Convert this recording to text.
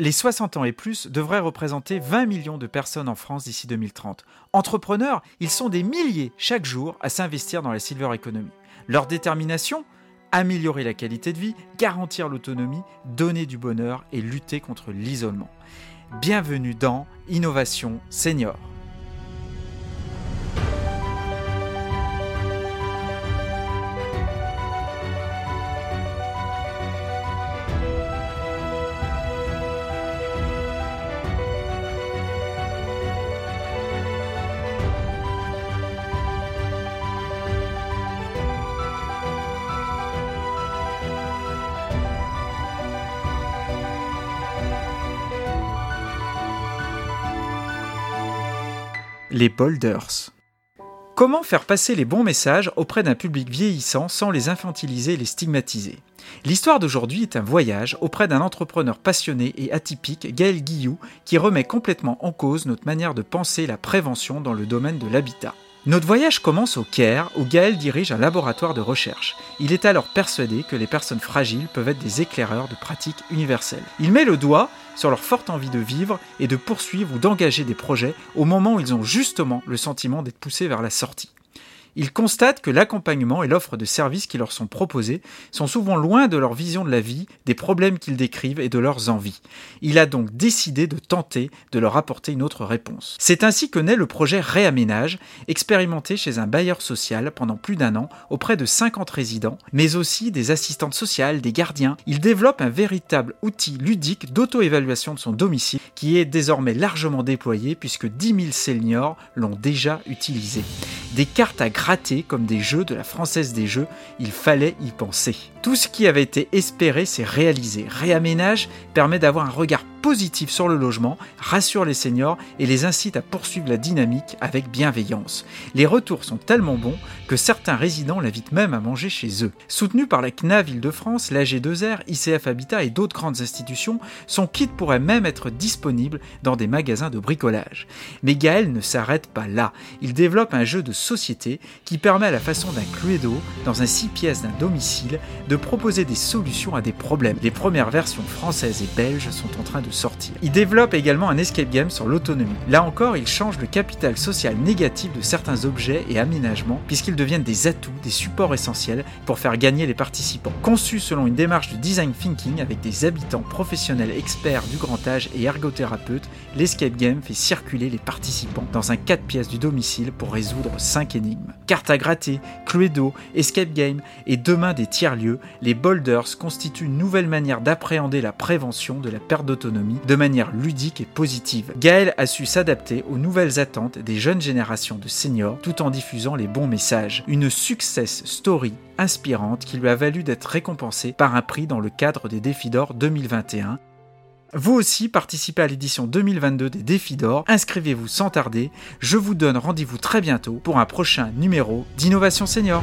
Les 60 ans et plus devraient représenter 20 millions de personnes en France d'ici 2030. Entrepreneurs, ils sont des milliers chaque jour à s'investir dans la silver economy. Leur détermination? Améliorer la qualité de vie, garantir l'autonomie, donner du bonheur et lutter contre l'isolement. Bienvenue dans Innovation Senior. Les boulders. Comment faire passer les bons messages auprès d'un public vieillissant sans les infantiliser et les stigmatiser? L'histoire d'aujourd'hui est un voyage auprès d'un entrepreneur passionné et atypique, Gaël Guillou, qui remet complètement en cause notre manière de penser la prévention dans le domaine de l'habitat. Notre voyage commence au Caire, où Gaël dirige un laboratoire de recherche. Il est alors persuadé que les personnes fragiles peuvent être des éclaireurs de pratiques universelles. Il met le doigt sur leur forte envie de vivre et de poursuivre ou d'engager des projets au moment où ils ont justement le sentiment d'être poussés vers la sortie. Ils constatent que l'accompagnement et l'offre de services qui leur sont proposés sont souvent loin de leur vision de la vie, des problèmes qu'ils décrivent et de leurs envies. Il a donc décidé de tenter de leur apporter une autre réponse. C'est ainsi que naît le projet Réaménage, expérimenté chez un bailleur social pendant plus d'un an auprès de 50 résidents, mais aussi des assistantes sociales, des gardiens. Il développe un véritable outil ludique d'auto-évaluation de son domicile qui est désormais largement déployé puisque 10 000 seniors l'ont déjà utilisé. Des cartes à gratter comme des jeux de la Française des Jeux, il fallait y penser. Tout ce qui avait été espéré s'est réalisé. Réaménage permet d'avoir un regard positif sur le logement, rassure les seniors et les incite à poursuivre la dynamique avec bienveillance. Les retours sont tellement bons que certains résidents l'invitent même à manger chez eux. Soutenu par la CNAV Île-de-France, l'AG2R, ICF Habitat et d'autres grandes institutions, son kit pourrait même être disponible dans des magasins de bricolage. Mais Gaël ne s'arrête pas là. Il développe un jeu de société qui permet à la façon d'un Cluedo, dans un 6 pièces d'un domicile, de proposer des solutions à des problèmes. Les premières versions françaises et belges sont en train de sortir. Il développe également un escape game sur l'autonomie. Là encore, il change le capital social négatif de certains objets et aménagements puisqu'ils deviennent des atouts, des supports essentiels pour faire gagner les participants. Conçu selon une démarche de design thinking avec des habitants professionnels experts du grand âge et ergothérapeutes, l'escape game fait circuler les participants dans un 4 pièces du domicile pour résoudre 5 énigmes. Cartes à gratter, Cluedo, escape game et demain des tiers-lieux, les boulders constituent une nouvelle manière d'appréhender la prévention de la perte d'autonomie de manière ludique et positive. Gaël a su s'adapter aux nouvelles attentes des jeunes générations de seniors tout en diffusant les bons messages. Une success story inspirante qui lui a valu d'être récompensé par un prix dans le cadre des Défis d'Or 2021. Vous aussi participez à l'édition 2022 des Défis d'Or, inscrivez-vous sans tarder, je vous donne rendez-vous très bientôt pour un prochain numéro d'Innovation Senior.